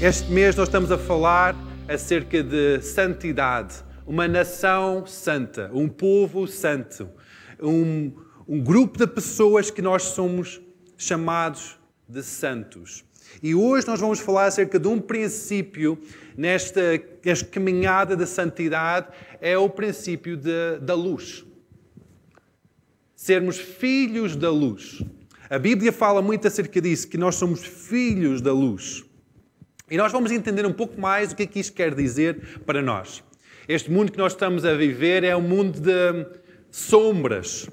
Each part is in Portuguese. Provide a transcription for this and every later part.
Este mês nós estamos a falar acerca de santidade, uma nação santa, um povo santo, um, um grupo de pessoas que nós somos chamados de santos. E hoje nós vamos falar acerca de um princípio nesta, nesta caminhada da santidade, é o princípio de, da luz. Sermos filhos da luz. A Bíblia fala muito acerca disso, que nós somos filhos da luz. E nós vamos entender um pouco mais o que é que isto quer dizer para nós. Este mundo que nós estamos a viver é um mundo de sombras,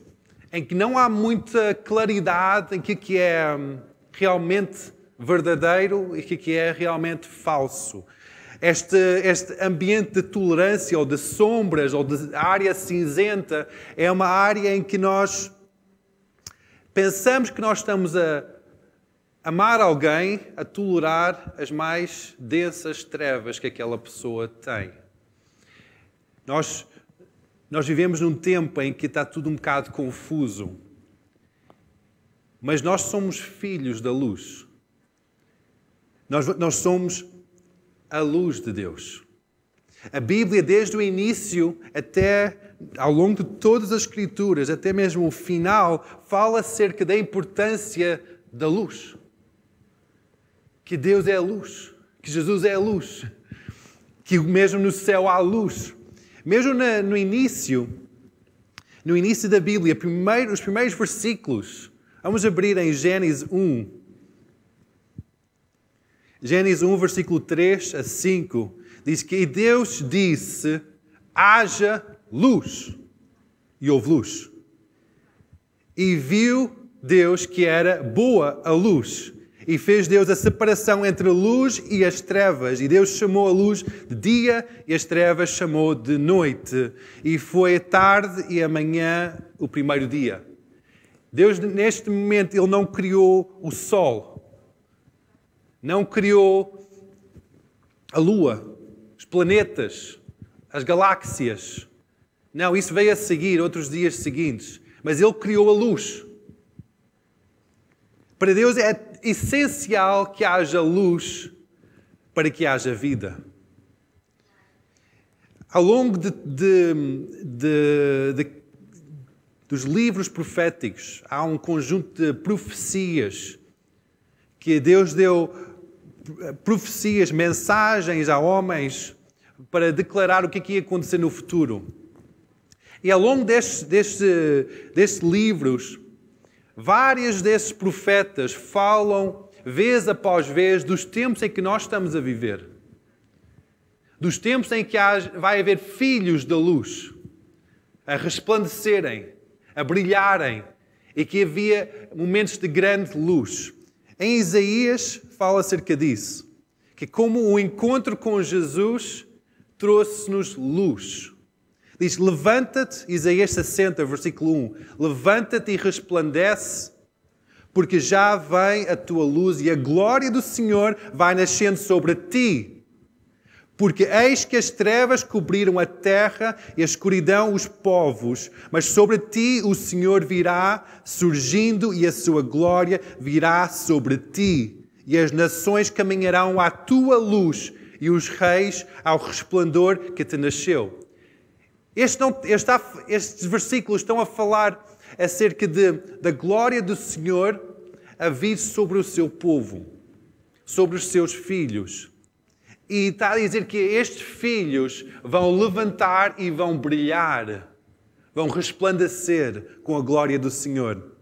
em que não há muita claridade em que é hum, realmente verdadeiro e o que é realmente falso. Este, este ambiente de tolerância ou de sombras ou de área cinzenta é uma área em que nós pensamos que nós estamos a amar alguém a tolerar as mais densas trevas que aquela pessoa tem. Nós, nós vivemos num tempo em que está tudo um bocado confuso. Mas nós somos filhos da luz. Nós, nós somos a luz de Deus. A Bíblia, desde o início até ao longo de todas as Escrituras, até mesmo o final, fala acerca da importância da luz que Deus é a luz, que Jesus é a luz, que mesmo no céu há luz. Mesmo no início, no início da Bíblia, primeiro, os primeiros versículos, vamos abrir em Gênesis 1. Gênesis 1, versículo 3 a 5, diz que Deus disse: haja luz. E houve luz. E viu Deus que era boa a luz. E fez Deus a separação entre a luz e as trevas. E Deus chamou a luz de dia e as trevas chamou de noite. E foi tarde e a manhã o primeiro dia. Deus, neste momento, Ele não criou o sol, não criou a lua, os planetas, as galáxias. Não, isso veio a seguir, outros dias seguintes. Mas Ele criou a luz. Para Deus é essencial que haja luz para que haja vida. Ao longo de, de, de, dos livros proféticos, há um conjunto de profecias que Deus deu profecias, mensagens a homens para declarar o que, é que ia acontecer no futuro. E ao longo destes, destes, destes livros, Vários desses profetas falam, vez após vez, dos tempos em que nós estamos a viver. Dos tempos em que vai haver filhos da luz a resplandecerem, a brilharem, e que havia momentos de grande luz. Em Isaías fala acerca disso, que como o encontro com Jesus trouxe-nos luz. Diz: Levanta-te, Isaías 60, versículo 1. Levanta-te e resplandece, porque já vem a tua luz e a glória do Senhor vai nascendo sobre ti. Porque eis que as trevas cobriram a terra e a escuridão os povos, mas sobre ti o Senhor virá surgindo e a sua glória virá sobre ti. E as nações caminharão à tua luz e os reis ao resplendor que te nasceu. Este não, este, estes versículos estão a falar acerca de, da glória do Senhor a vir sobre o seu povo, sobre os seus filhos. E está a dizer que estes filhos vão levantar e vão brilhar, vão resplandecer com a glória do Senhor.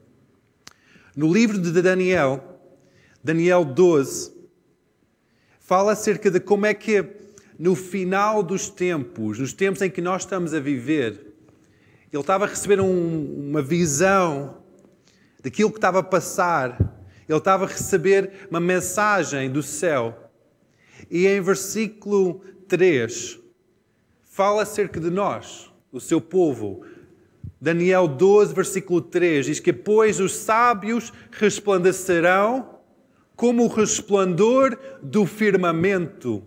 No livro de Daniel, Daniel 12, fala acerca de como é que no final dos tempos, nos tempos em que nós estamos a viver, ele estava a receber um, uma visão daquilo que estava a passar. Ele estava a receber uma mensagem do céu. E em versículo 3, fala acerca de nós, o seu povo. Daniel 12, versículo 3 diz que, pois os sábios resplandecerão como o resplendor do firmamento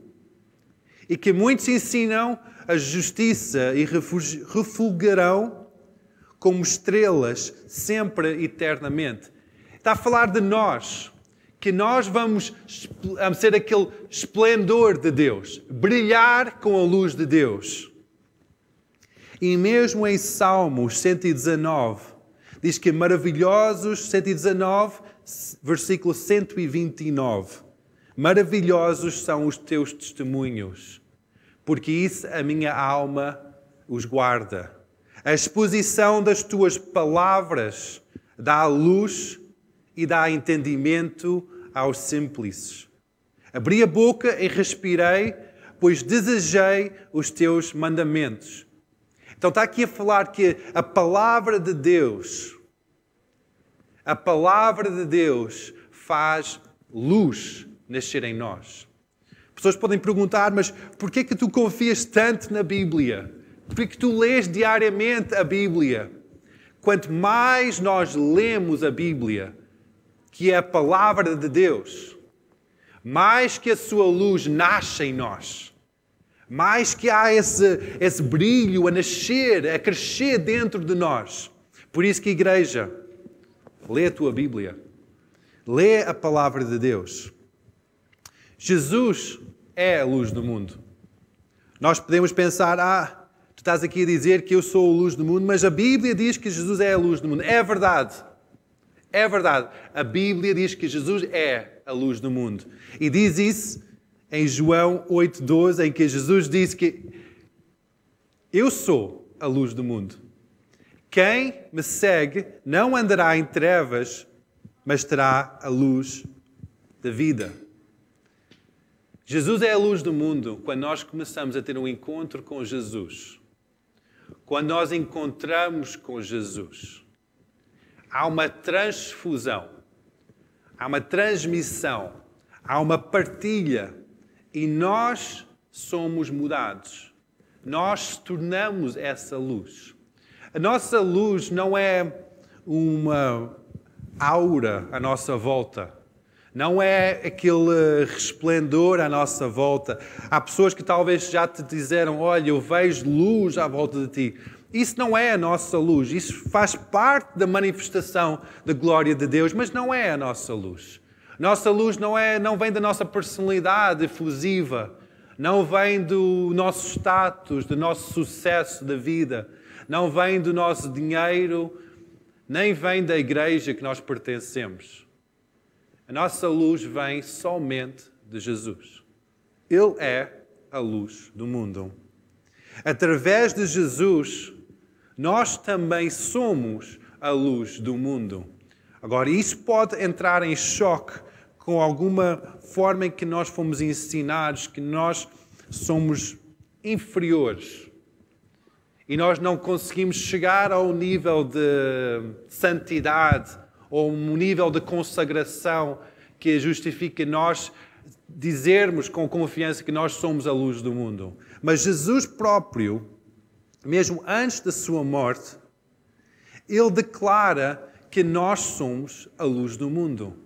e que muitos ensinam a justiça e refulgarão como estrelas sempre eternamente. Está a falar de nós, que nós vamos ser aquele esplendor de Deus, brilhar com a luz de Deus. E mesmo em Salmos 119, diz que maravilhosos, 119, versículo 129, maravilhosos são os teus testemunhos, porque isso a minha alma os guarda. A exposição das tuas palavras dá luz e dá entendimento aos simples. Abri a boca e respirei, pois desejei os teus mandamentos. Então está aqui a falar que a palavra de Deus, a palavra de Deus faz luz nascer em nós. Pessoas podem perguntar, mas por que é que tu confias tanto na Bíblia? Por que, é que tu lês diariamente a Bíblia? Quanto mais nós lemos a Bíblia, que é a palavra de Deus, mais que a sua luz nasce em nós, mais que há esse, esse brilho a nascer, a crescer dentro de nós. Por isso que, igreja, lê a tua Bíblia, lê a palavra de Deus. Jesus é a luz do mundo. Nós podemos pensar, ah, tu estás aqui a dizer que eu sou a luz do mundo, mas a Bíblia diz que Jesus é a luz do mundo. É verdade. É verdade. A Bíblia diz que Jesus é a luz do mundo. E diz isso em João 8,12, em que Jesus disse que eu sou a luz do mundo. Quem me segue não andará em trevas, mas terá a luz da vida. Jesus é a luz do mundo quando nós começamos a ter um encontro com Jesus. Quando nós encontramos com Jesus, há uma transfusão, há uma transmissão, há uma partilha e nós somos mudados. Nós tornamos essa luz. A nossa luz não é uma aura à nossa volta não é aquele resplendor à nossa volta. Há pessoas que talvez já te disseram: Olha, eu vejo luz à volta de ti. Isso não é a nossa luz, isso faz parte da manifestação da glória de Deus, mas não é a nossa luz. Nossa luz não, é, não vem da nossa personalidade efusiva, não vem do nosso status, do nosso sucesso da vida, não vem do nosso dinheiro, nem vem da igreja que nós pertencemos. A nossa luz vem somente de Jesus. Ele é a luz do mundo. Através de Jesus, nós também somos a luz do mundo. Agora, isso pode entrar em choque com alguma forma em que nós fomos ensinados que nós somos inferiores e nós não conseguimos chegar ao nível de santidade ou um nível de consagração que justifique nós dizermos com confiança que nós somos a luz do mundo. Mas Jesus próprio, mesmo antes da sua morte, ele declara que nós somos a luz do mundo.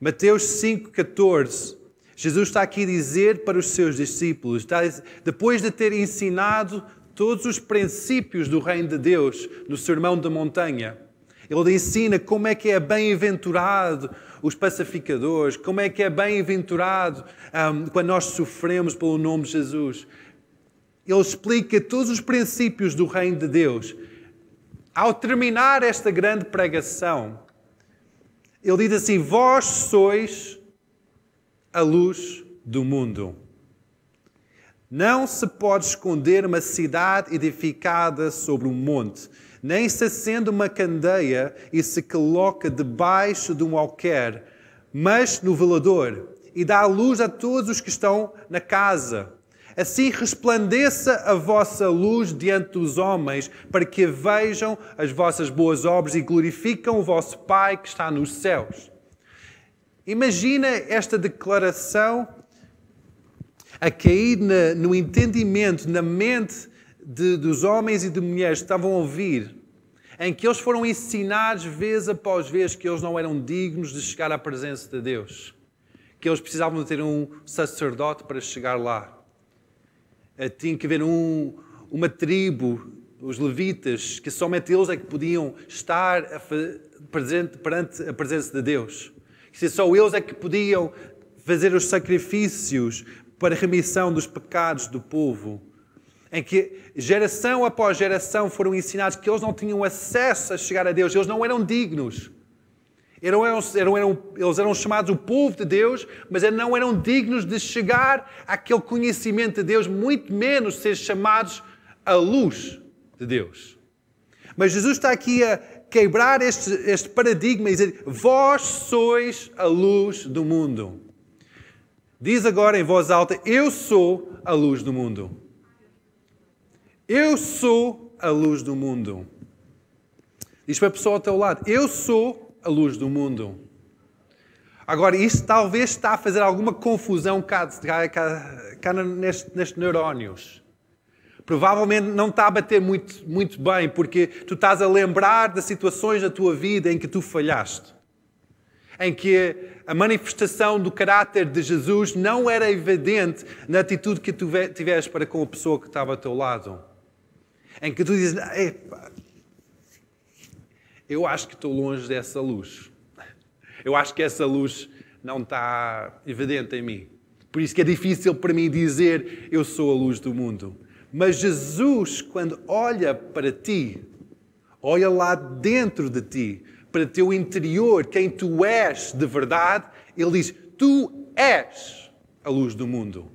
Mateus 5,14, Jesus está aqui a dizer para os seus discípulos, depois de ter ensinado todos os princípios do reino de Deus no Sermão da Montanha, ele ensina como é que é bem-aventurado os pacificadores, como é que é bem-aventurado um, quando nós sofremos pelo nome de Jesus. Ele explica todos os princípios do reino de Deus. Ao terminar esta grande pregação, ele diz assim: Vós sois a luz do mundo. Não se pode esconder uma cidade edificada sobre um monte nem se acende uma candeia e se coloca debaixo de um alquer, mas no velador, e dá luz a todos os que estão na casa. Assim resplandeça a vossa luz diante dos homens, para que vejam as vossas boas obras e glorificam o vosso Pai que está nos céus. Imagina esta declaração a cair no entendimento, na mente de, dos homens e de mulheres que estavam a ouvir, em que eles foram ensinados vez após vez que eles não eram dignos de chegar à presença de Deus, que eles precisavam de ter um sacerdote para chegar lá. Eh, tinha que haver um, uma tribo, os levitas, que somente eles é que podiam estar presente perante a presença de Deus. Que só eles é que podiam fazer os sacrifícios para a remissão dos pecados do povo. Em que geração após geração foram ensinados que eles não tinham acesso a chegar a Deus, eles não eram dignos. Eram, eram, eram, eles eram chamados o povo de Deus, mas não eram dignos de chegar àquele conhecimento de Deus, muito menos ser chamados a luz de Deus. Mas Jesus está aqui a quebrar este, este paradigma e dizer: Vós sois a luz do mundo. Diz agora em voz alta: Eu sou a luz do mundo. Eu sou a luz do mundo. Diz para a pessoa ao teu lado: Eu sou a luz do mundo. Agora, isto talvez está a fazer alguma confusão cá, cá, cá, nestes, nestes neurónios. Provavelmente não está a bater muito, muito bem, porque tu estás a lembrar de situações da tua vida em que tu falhaste. Em que a manifestação do caráter de Jesus não era evidente na atitude que tu tiveste para com a pessoa que estava ao teu lado. Em que tu dizes, eu acho que estou longe dessa luz. Eu acho que essa luz não está evidente em mim. Por isso que é difícil para mim dizer eu sou a luz do mundo. Mas Jesus, quando olha para ti, olha lá dentro de ti, para teu interior, quem tu és de verdade, ele diz: Tu és a luz do mundo.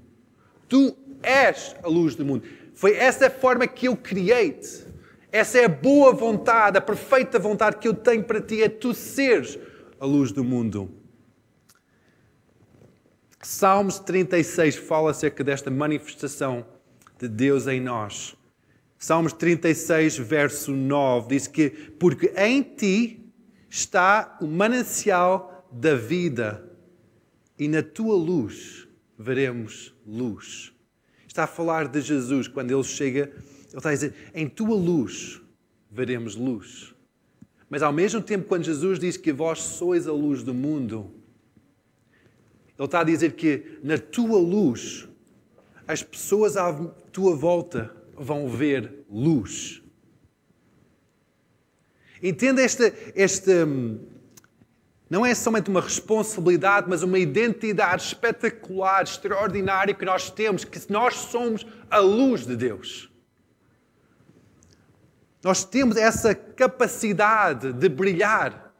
Tu és a luz do mundo. Foi essa forma que eu criei-te. Essa é a boa vontade, a perfeita vontade que eu tenho para ti, é tu seres a luz do mundo. Salmos 36 fala acerca desta manifestação de Deus em nós. Salmos 36, verso 9, diz que: Porque em ti está o manancial da vida, e na tua luz veremos luz. Está a falar de Jesus quando ele chega ele está a dizer: em tua luz veremos luz. Mas ao mesmo tempo, quando Jesus diz que vós sois a luz do mundo, Ele está a dizer que na tua luz as pessoas à tua volta vão ver luz. Entenda esta, esta. Não é somente uma responsabilidade, mas uma identidade espetacular, extraordinária que nós temos, que nós somos a luz de Deus. Nós temos essa capacidade de brilhar.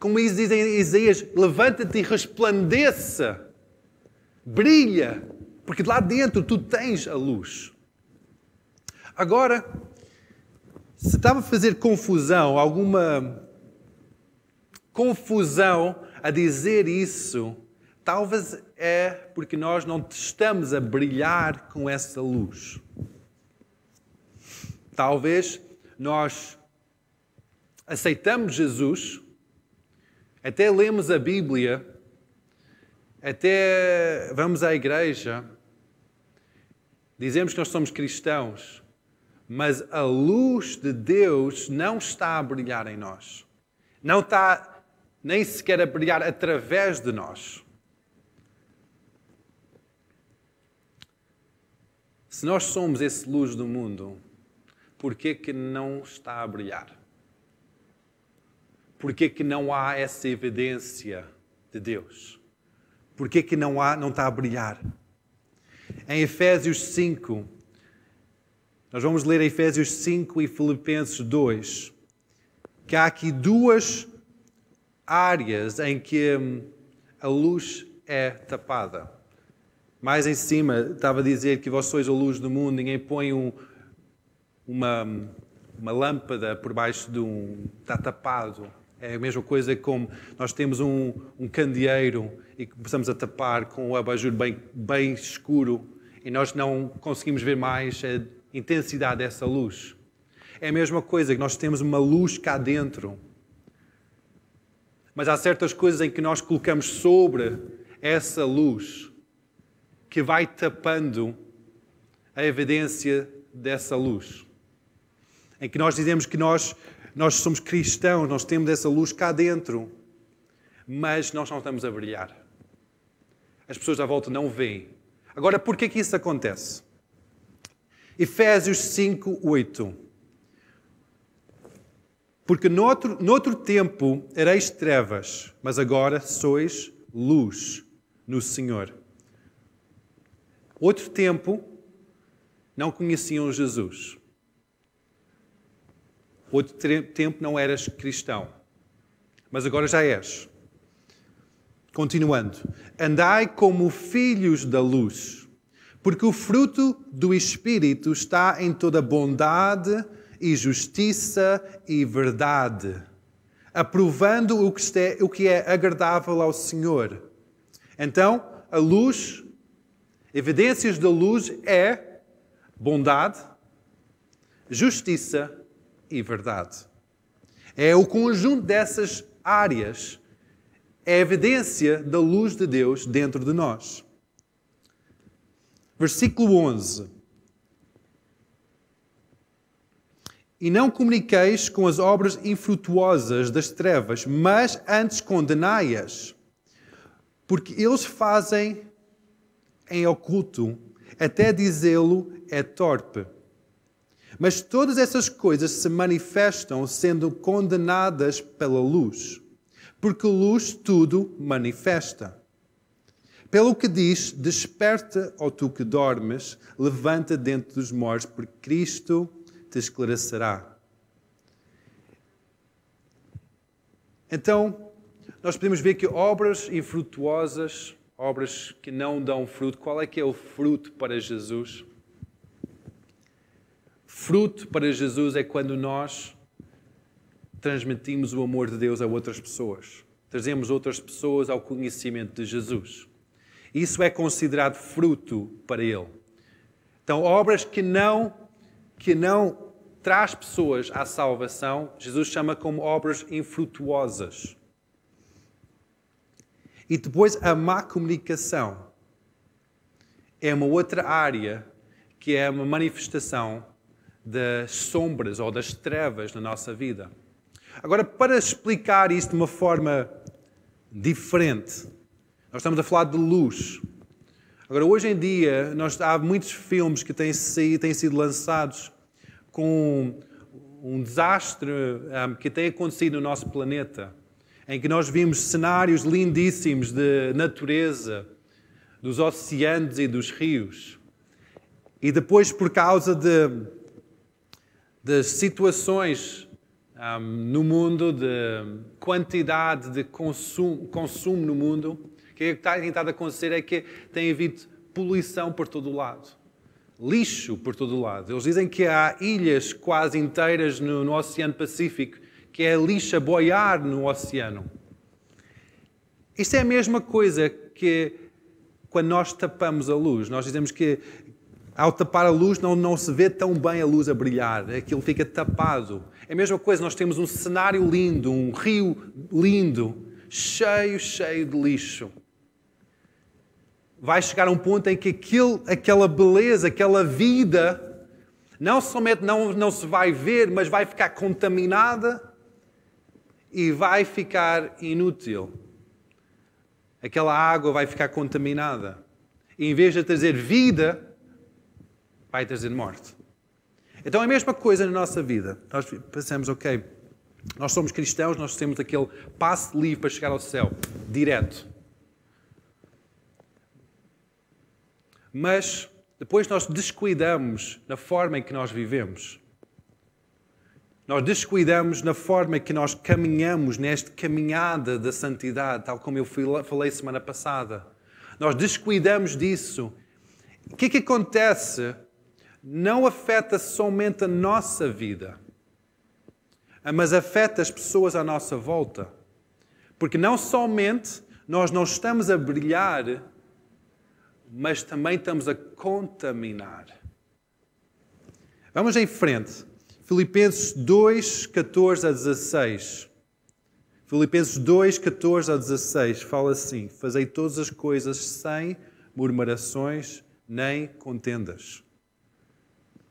Como diz em Isaías, levanta-te e resplandeça. Brilha, porque lá dentro tu tens a luz. Agora, se estava a fazer confusão, alguma confusão a dizer isso, talvez é porque nós não estamos a brilhar com essa luz. Talvez nós aceitamos Jesus, até lemos a Bíblia, até vamos à igreja, dizemos que nós somos cristãos, mas a luz de Deus não está a brilhar em nós. Não está nem sequer a brilhar através de nós. Se nós somos esse luz do mundo, por que, que não está a brilhar? Por que, que não há essa evidência de Deus? Por que, que não, há, não está a brilhar? Em Efésios 5, nós vamos ler Efésios 5 e Filipenses 2, que há aqui duas áreas em que hum, a luz é tapada. Mais em cima estava a dizer que vós sois a luz do mundo, ninguém põe um, uma, uma lâmpada por baixo de um. está tapado. É a mesma coisa como nós temos um, um candeeiro e começamos a tapar com o abajur bem, bem escuro e nós não conseguimos ver mais a intensidade dessa luz. É a mesma coisa que nós temos uma luz cá dentro. Mas há certas coisas em que nós colocamos sobre essa luz que vai tapando a evidência dessa luz em que nós dizemos que nós, nós somos cristãos, nós temos essa luz cá dentro, mas nós não estamos a brilhar. As pessoas à volta não veem. Agora, por que que isso acontece? Efésios 5, 8. Porque noutro, noutro tempo ereis trevas, mas agora sois luz no Senhor. Outro tempo não conheciam Jesus. Outro tempo não eras cristão, mas agora já és. Continuando, andai como filhos da luz, porque o fruto do Espírito está em toda bondade e justiça e verdade, aprovando o que, é, agradável ao Senhor. Então, a luz, evidências da luz é bondade, justiça e verdade. É o conjunto dessas áreas, é a evidência da luz de Deus dentro de nós. Versículo 11. E não comuniqueis com as obras infrutuosas das trevas, mas antes condenai-as, porque eles fazem em oculto, até dizê-lo é torpe. Mas todas essas coisas se manifestam sendo condenadas pela luz, porque a luz tudo manifesta. Pelo que diz: Desperta, ó tu que dormes, levanta dentro dos mortos, porque Cristo te esclarecerá. Então, nós podemos ver que obras infrutuosas, obras que não dão fruto, qual é que é o fruto para Jesus? Fruto para Jesus é quando nós transmitimos o amor de Deus a outras pessoas. Trazemos outras pessoas ao conhecimento de Jesus. Isso é considerado fruto para Ele. Então, obras que não que não traz pessoas à salvação, Jesus chama como obras infrutuosas. E depois a má comunicação é uma outra área que é uma manifestação das sombras ou das trevas na nossa vida. Agora, para explicar isto de uma forma diferente, nós estamos a falar de luz. Agora, hoje em dia, nós, há muitos filmes que têm, têm sido lançados com um desastre um, que tem acontecido no nosso planeta, em que nós vimos cenários lindíssimos de natureza, dos oceanos e dos rios. E depois, por causa de, das situações um, no mundo, de quantidade de consumo, consumo no mundo, que está tentado acontecer é que tem havido poluição por todo o lado lixo por todo o lado. Eles dizem que há ilhas quase inteiras no, no Oceano Pacífico que é lixo a boiar no oceano. Isto é a mesma coisa que quando nós tapamos a luz. Nós dizemos que ao tapar a luz não, não se vê tão bem a luz a brilhar, aquilo fica tapado. É a mesma coisa, nós temos um cenário lindo, um rio lindo, cheio, cheio de lixo vai chegar a um ponto em que aquilo, aquela beleza, aquela vida, não somente não, não se vai ver, mas vai ficar contaminada e vai ficar inútil. Aquela água vai ficar contaminada. E em vez de trazer vida, vai trazer morte. Então é a mesma coisa na nossa vida. Nós pensamos, ok, nós somos cristãos, nós temos aquele passe livre para chegar ao céu, direto. Mas depois nós descuidamos na forma em que nós vivemos. Nós descuidamos na forma em que nós caminhamos nesta caminhada da santidade, tal como eu falei semana passada. Nós descuidamos disso. O que é que acontece? Não afeta somente a nossa vida, mas afeta as pessoas à nossa volta. Porque não somente nós não estamos a brilhar mas também estamos a contaminar. Vamos em frente. Filipenses 2, 14 a 16. Filipenses 2, 14 a 16 fala assim: Fazei todas as coisas sem murmurações nem contendas,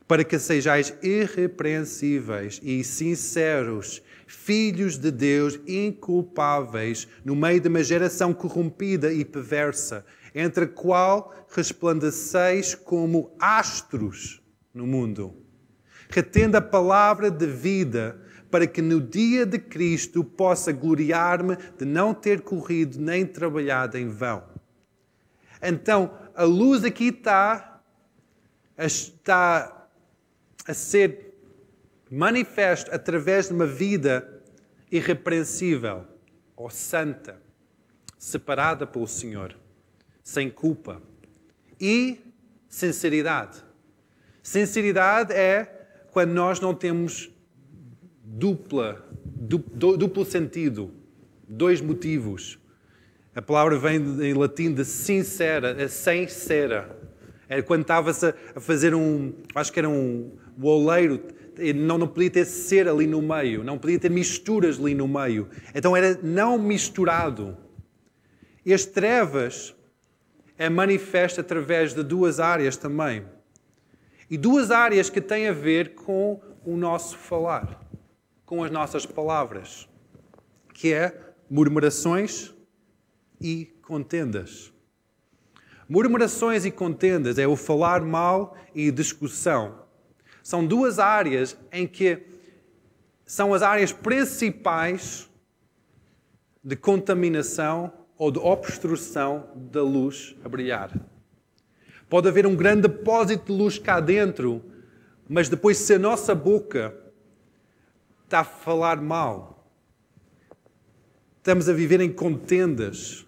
para que sejais irrepreensíveis e sinceros, filhos de Deus inculpáveis, no meio de uma geração corrompida e perversa entre a qual resplandeceis como astros no mundo, retendo a palavra de vida, para que no dia de Cristo possa gloriar-me de não ter corrido nem trabalhado em vão. Então, a luz aqui está, está a ser manifesto através de uma vida irrepreensível ou santa, separada pelo Senhor, sem culpa e sinceridade. Sinceridade é quando nós não temos dupla, duplo sentido, dois motivos. A palavra vem em latim de sincera, é sem cera. É quando estava-se a fazer um, acho que era um oleiro, não, não podia ter cera ali no meio, não podia ter misturas ali no meio. Então era não misturado. E as trevas é manifesta através de duas áreas também. E duas áreas que têm a ver com o nosso falar, com as nossas palavras, que é murmurações e contendas. Murmurações e contendas é o falar mal e discussão. São duas áreas em que são as áreas principais de contaminação ou de obstrução da luz a brilhar. Pode haver um grande depósito de luz cá dentro, mas depois, se a nossa boca está a falar mal, estamos a viver em contendas,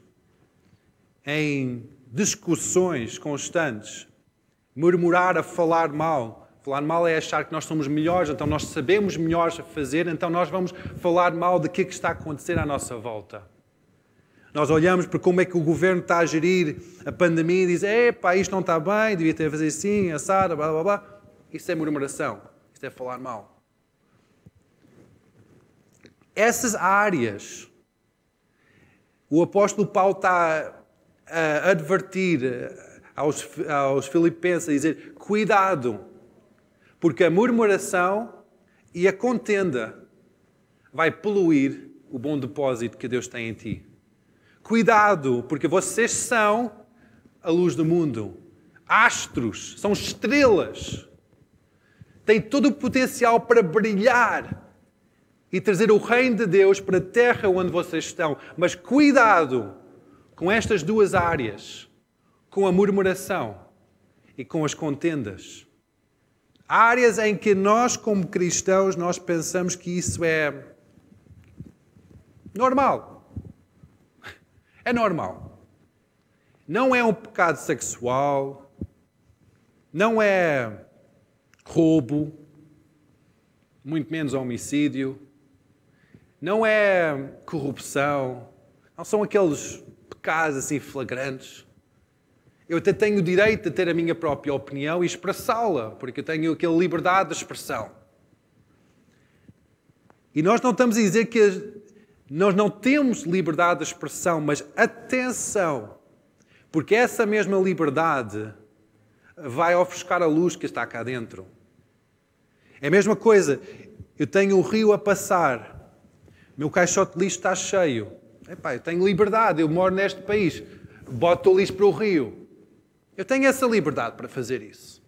em discussões constantes, murmurar a falar mal. Falar mal é achar que nós somos melhores, então nós sabemos melhores a fazer, então nós vamos falar mal de que, é que está a acontecer à nossa volta. Nós olhamos para como é que o governo está a gerir a pandemia e diz: epá, isto não está bem, devia ter fazer assim, assada, blá blá blá. Isso é murmuração, isso é falar mal. Essas áreas, o apóstolo Paulo está a advertir aos, aos filipenses, a dizer: cuidado, porque a murmuração e a contenda vai poluir o bom depósito que Deus tem em ti. Cuidado, porque vocês são a luz do mundo. Astros, são estrelas. Têm todo o potencial para brilhar e trazer o reino de Deus para a terra onde vocês estão. Mas cuidado com estas duas áreas, com a murmuração e com as contendas. Áreas em que nós, como cristãos, nós pensamos que isso é normal. É normal. Não é um pecado sexual, não é roubo, muito menos homicídio, não é corrupção, não são aqueles pecados assim flagrantes. Eu até tenho o direito de ter a minha própria opinião e expressá-la, porque eu tenho aquela liberdade de expressão. E nós não estamos a dizer que nós não temos liberdade de expressão, mas atenção, porque essa mesma liberdade vai ofuscar a luz que está cá dentro. É a mesma coisa, eu tenho um rio a passar, meu caixote de lixo está cheio. Epá, eu tenho liberdade, eu moro neste país, boto o lixo para o rio. Eu tenho essa liberdade para fazer isso.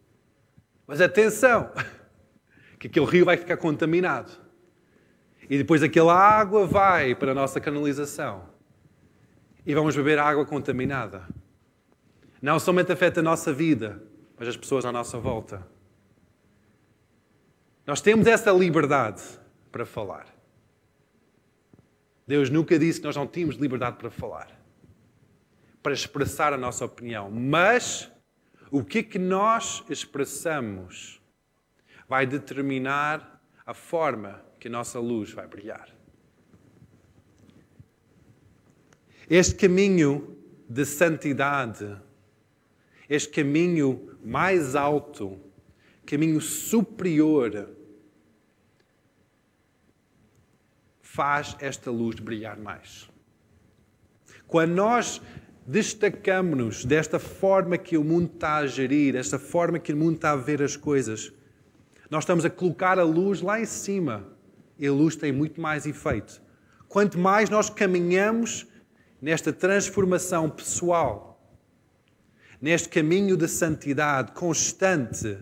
Mas atenção, que aquele rio vai ficar contaminado. E depois aquela água vai para a nossa canalização. E vamos beber água contaminada. Não somente afeta a nossa vida, mas as pessoas à nossa volta. Nós temos essa liberdade para falar. Deus nunca disse que nós não tínhamos liberdade para falar, para expressar a nossa opinião. Mas o que é que nós expressamos vai determinar a forma que a nossa luz vai brilhar. Este caminho de santidade, este caminho mais alto, caminho superior, faz esta luz brilhar mais. Quando nós destacamos-nos desta forma que o mundo está a gerir, esta forma que o mundo está a ver as coisas, nós estamos a colocar a luz lá em cima a luz tem muito mais efeito. Quanto mais nós caminhamos nesta transformação pessoal, neste caminho de santidade constante,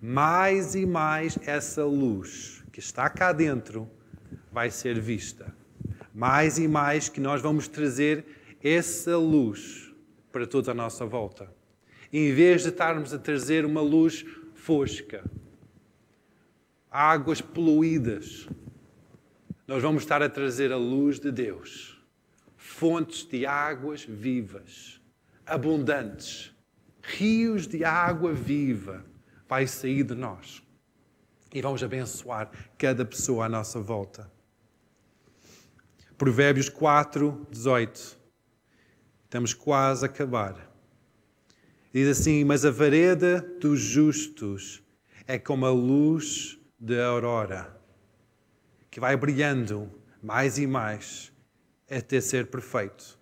mais e mais essa luz que está cá dentro vai ser vista. Mais e mais que nós vamos trazer essa luz para toda a nossa volta. Em vez de estarmos a trazer uma luz fosca, águas poluídas, nós vamos estar a trazer a luz de Deus, fontes de águas vivas, abundantes, rios de água viva vai sair de nós e vamos abençoar cada pessoa à nossa volta. Provérbios 4, 18. Estamos quase a acabar. Diz assim: Mas a vareda dos justos é como a luz da aurora, que vai brilhando mais e mais até ser perfeito.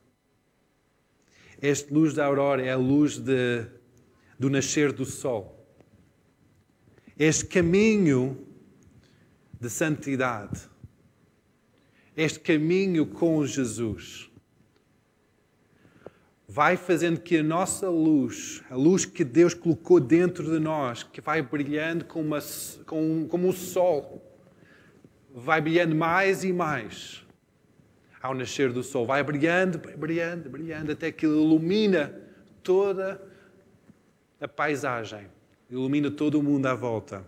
Esta luz da aurora é a luz de, do nascer do sol. Este caminho de santidade, este caminho com Jesus, vai fazendo que a nossa luz, a luz que Deus colocou dentro de nós, que vai brilhando como, como, como o sol, vai brilhando mais e mais ao nascer do sol. Vai brilhando, brilhando, brilhando, até que ilumina toda a paisagem ilumina todo o mundo à volta.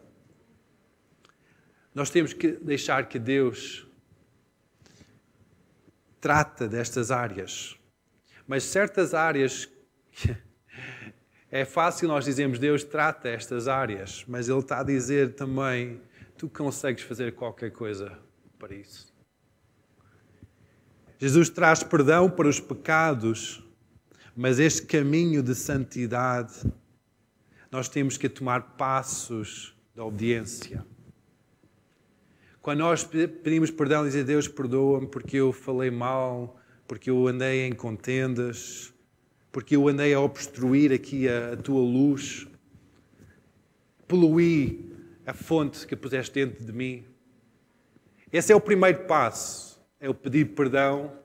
Nós temos que deixar que Deus trata destas áreas. Mas certas áreas é fácil nós dizermos Deus trata estas áreas, mas ele está a dizer também tu consegues fazer qualquer coisa para isso. Jesus traz perdão para os pecados, mas este caminho de santidade nós temos que tomar passos da obediência. Quando nós pedimos perdão, dizer Deus perdoa-me porque eu falei mal, porque eu andei em contendas, porque eu andei a obstruir aqui a, a tua luz, poluí a fonte que puseste dentro de mim. Esse é o primeiro passo, é o pedir perdão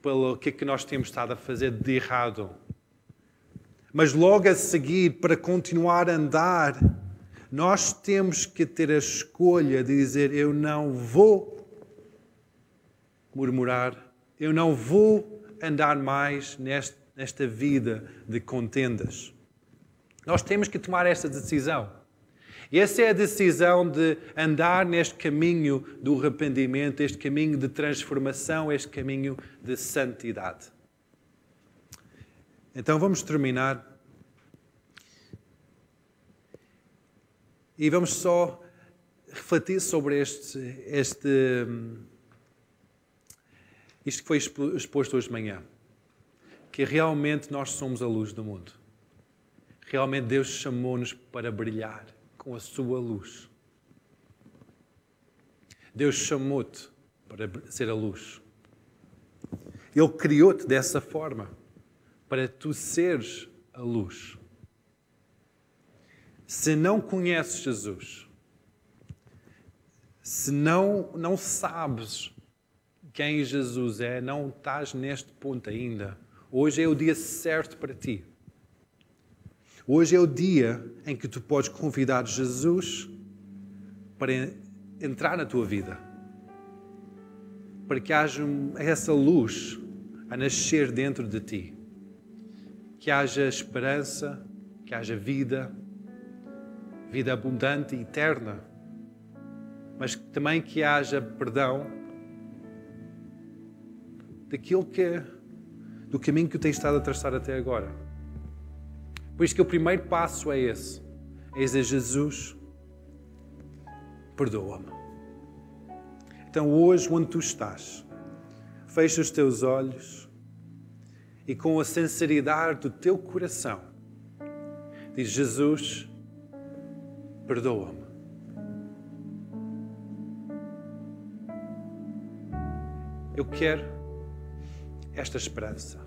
pelo que é que nós temos estado a fazer de errado mas logo a seguir, para continuar a andar, nós temos que ter a escolha de dizer: Eu não vou murmurar, eu não vou andar mais nesta vida de contendas. Nós temos que tomar esta decisão. E essa é a decisão de andar neste caminho do arrependimento, este caminho de transformação, este caminho de santidade. Então vamos terminar. E vamos só refletir sobre este, este isto que foi exposto hoje de manhã. Que realmente nós somos a luz do mundo. Realmente Deus chamou-nos para brilhar com a sua luz. Deus chamou-te para ser a luz. Ele criou-te dessa forma para tu seres a luz. Se não conheces Jesus, se não, não sabes quem Jesus é, não estás neste ponto ainda, hoje é o dia certo para ti. Hoje é o dia em que tu podes convidar Jesus para entrar na tua vida, para que haja essa luz a nascer dentro de ti que haja esperança, que haja vida, vida abundante e eterna, mas também que haja perdão daquilo que do caminho que tu tens estado a traçar até agora. Por isso que o primeiro passo é esse. É dizer, Jesus, perdoa-me. Então hoje, onde tu estás, fecha os teus olhos e com a sinceridade do teu coração, diz: Jesus, perdoa-me. Eu quero esta esperança.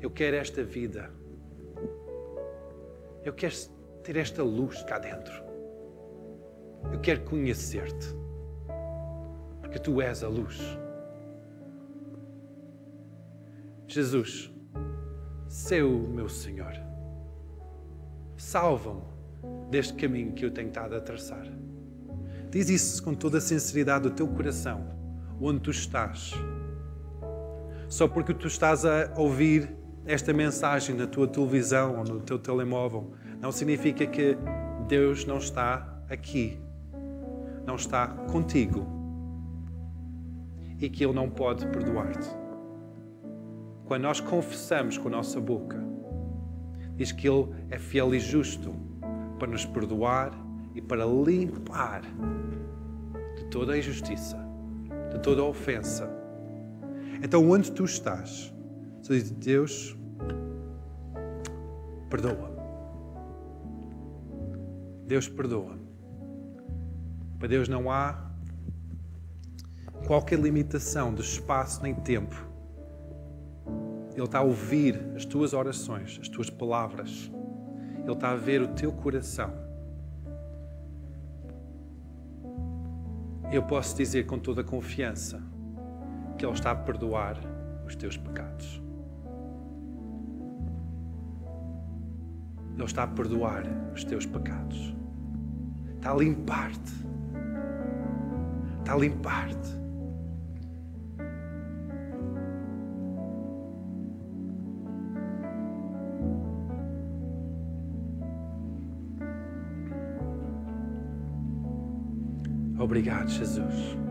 Eu quero esta vida. Eu quero ter esta luz cá dentro. Eu quero conhecer-te. Porque tu és a luz. Jesus, seu meu Senhor, salva-me deste caminho que eu tenho estado a traçar. Diz isso com toda a sinceridade do teu coração, onde tu estás. Só porque tu estás a ouvir esta mensagem na tua televisão ou no teu telemóvel, não significa que Deus não está aqui, não está contigo e que Ele não pode perdoar-te. Quando nós confessamos com a nossa boca, diz que Ele é fiel e justo para nos perdoar e para limpar de toda a injustiça, de toda a ofensa. Então, onde tu estás, você diz: Deus, perdoa. Deus perdoa. Para Deus não há qualquer limitação de espaço nem tempo. Ele está a ouvir as tuas orações, as tuas palavras. Ele está a ver o teu coração. Eu posso dizer com toda a confiança que Ele está a perdoar os teus pecados. Ele está a perdoar os teus pecados. Está a limpar-te. Está a limpar-te. Obrigado, Jesus.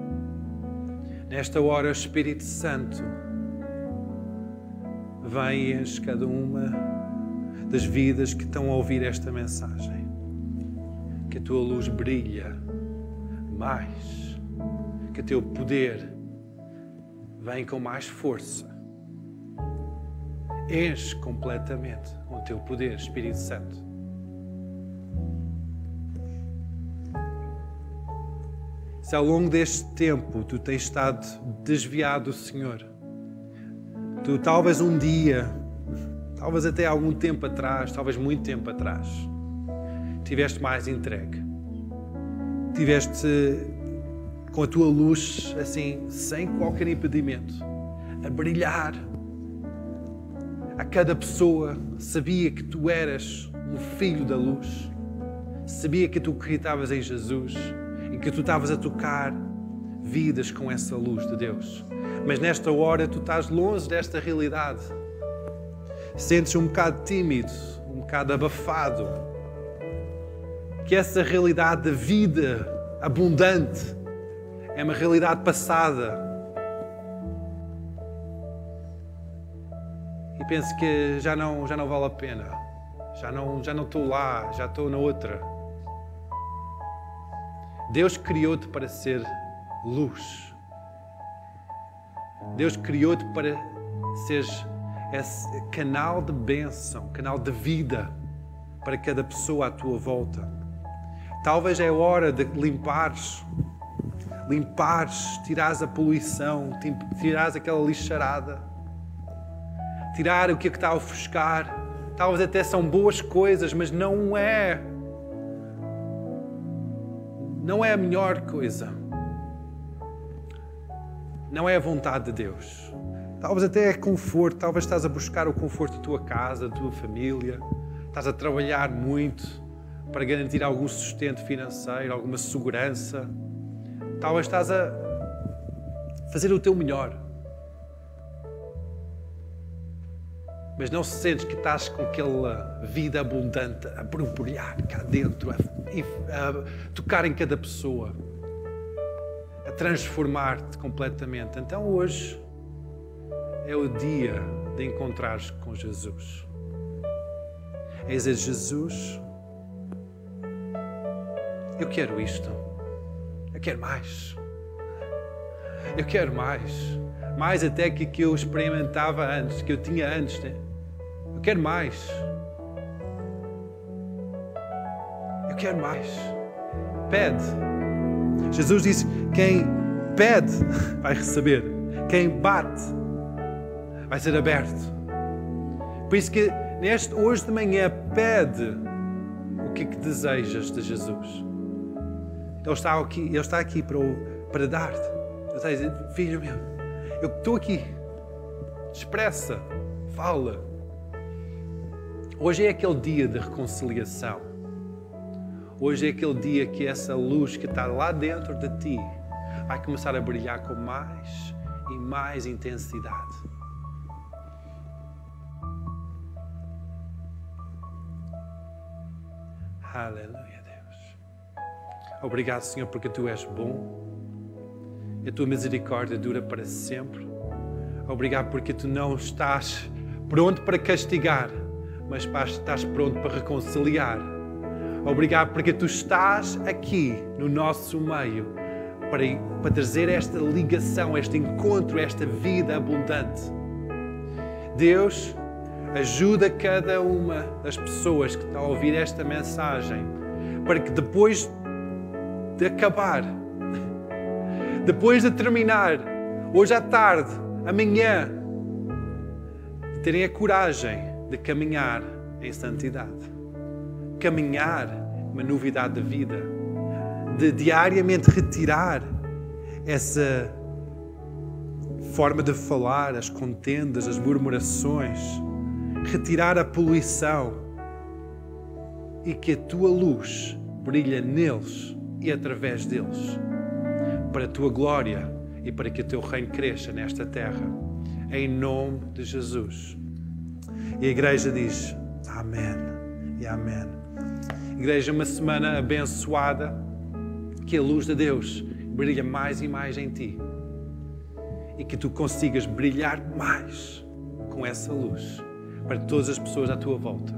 Nesta hora, Espírito Santo vem e enche cada uma das vidas que estão a ouvir esta mensagem. Que a tua luz brilha mais, que o teu poder vem com mais força. Enche completamente com o teu poder, Espírito Santo. Se ao longo deste tempo tu tens estado desviado do Senhor, tu talvez um dia, talvez até algum tempo atrás, talvez muito tempo atrás, tiveste mais entregue, tiveste com a tua luz assim, sem qualquer impedimento, a brilhar. A cada pessoa sabia que tu eras um filho da luz, sabia que tu acreditavas em Jesus que tu estavas a tocar vidas com essa luz de Deus. Mas nesta hora tu estás longe desta realidade. Sentes um bocado tímido, um bocado abafado. Que essa realidade da vida abundante é uma realidade passada. E penso que já não, já não vale a pena. Já não, já não estou lá, já estou na outra. Deus criou-te para ser luz. Deus criou-te para seres esse canal de bênção, canal de vida para cada pessoa à tua volta. Talvez é hora de limpares, limpares, tirares a poluição, tirares aquela lixarada, tirar o que é que está a ofuscar. Talvez até são boas coisas, mas não é não é a melhor coisa. Não é a vontade de Deus. Talvez até é conforto, talvez estás a buscar o conforto da tua casa, da tua família, estás a trabalhar muito para garantir algum sustento financeiro, alguma segurança. Talvez estás a fazer o teu melhor. mas não sentes que estás com aquela vida abundante a borbulhar cá dentro, a, a tocar em cada pessoa, a transformar-te completamente. Então hoje é o dia de encontrares com Jesus. É dizer, Jesus, eu quero isto, eu quero mais, eu quero mais, mais até que que eu experimentava antes, que eu tinha antes. Né? Eu quero mais. Quero mais. Pede. Jesus disse: quem pede vai receber. Quem bate vai ser aberto. Por isso que neste hoje de manhã pede o que, é que desejas de Jesus. Ele está aqui, ele está aqui para, para dar-te. Ele está a dizer, filho meu, eu estou aqui. Expressa, fala. Hoje é aquele dia de reconciliação. Hoje é aquele dia que essa luz que está lá dentro de ti vai começar a brilhar com mais e mais intensidade. Aleluia, Deus. Obrigado, Senhor, porque tu és bom. E a tua misericórdia dura para sempre. Obrigado porque tu não estás pronto para castigar, mas estás pronto para reconciliar. Obrigado porque tu estás aqui no nosso meio para, para trazer esta ligação, este encontro, esta vida abundante. Deus, ajuda cada uma das pessoas que estão a ouvir esta mensagem para que depois de acabar, depois de terminar, hoje à tarde, amanhã, terem a coragem de caminhar em santidade. Caminhar uma novidade de vida, de diariamente retirar essa forma de falar, as contendas, as murmurações, retirar a poluição e que a tua luz brilha neles e através deles, para a tua glória e para que o teu reino cresça nesta terra, em nome de Jesus. E a igreja diz: Amém e Amém. Igreja, uma semana abençoada, que a luz de Deus brilha mais e mais em ti e que tu consigas brilhar mais com essa luz para todas as pessoas à tua volta.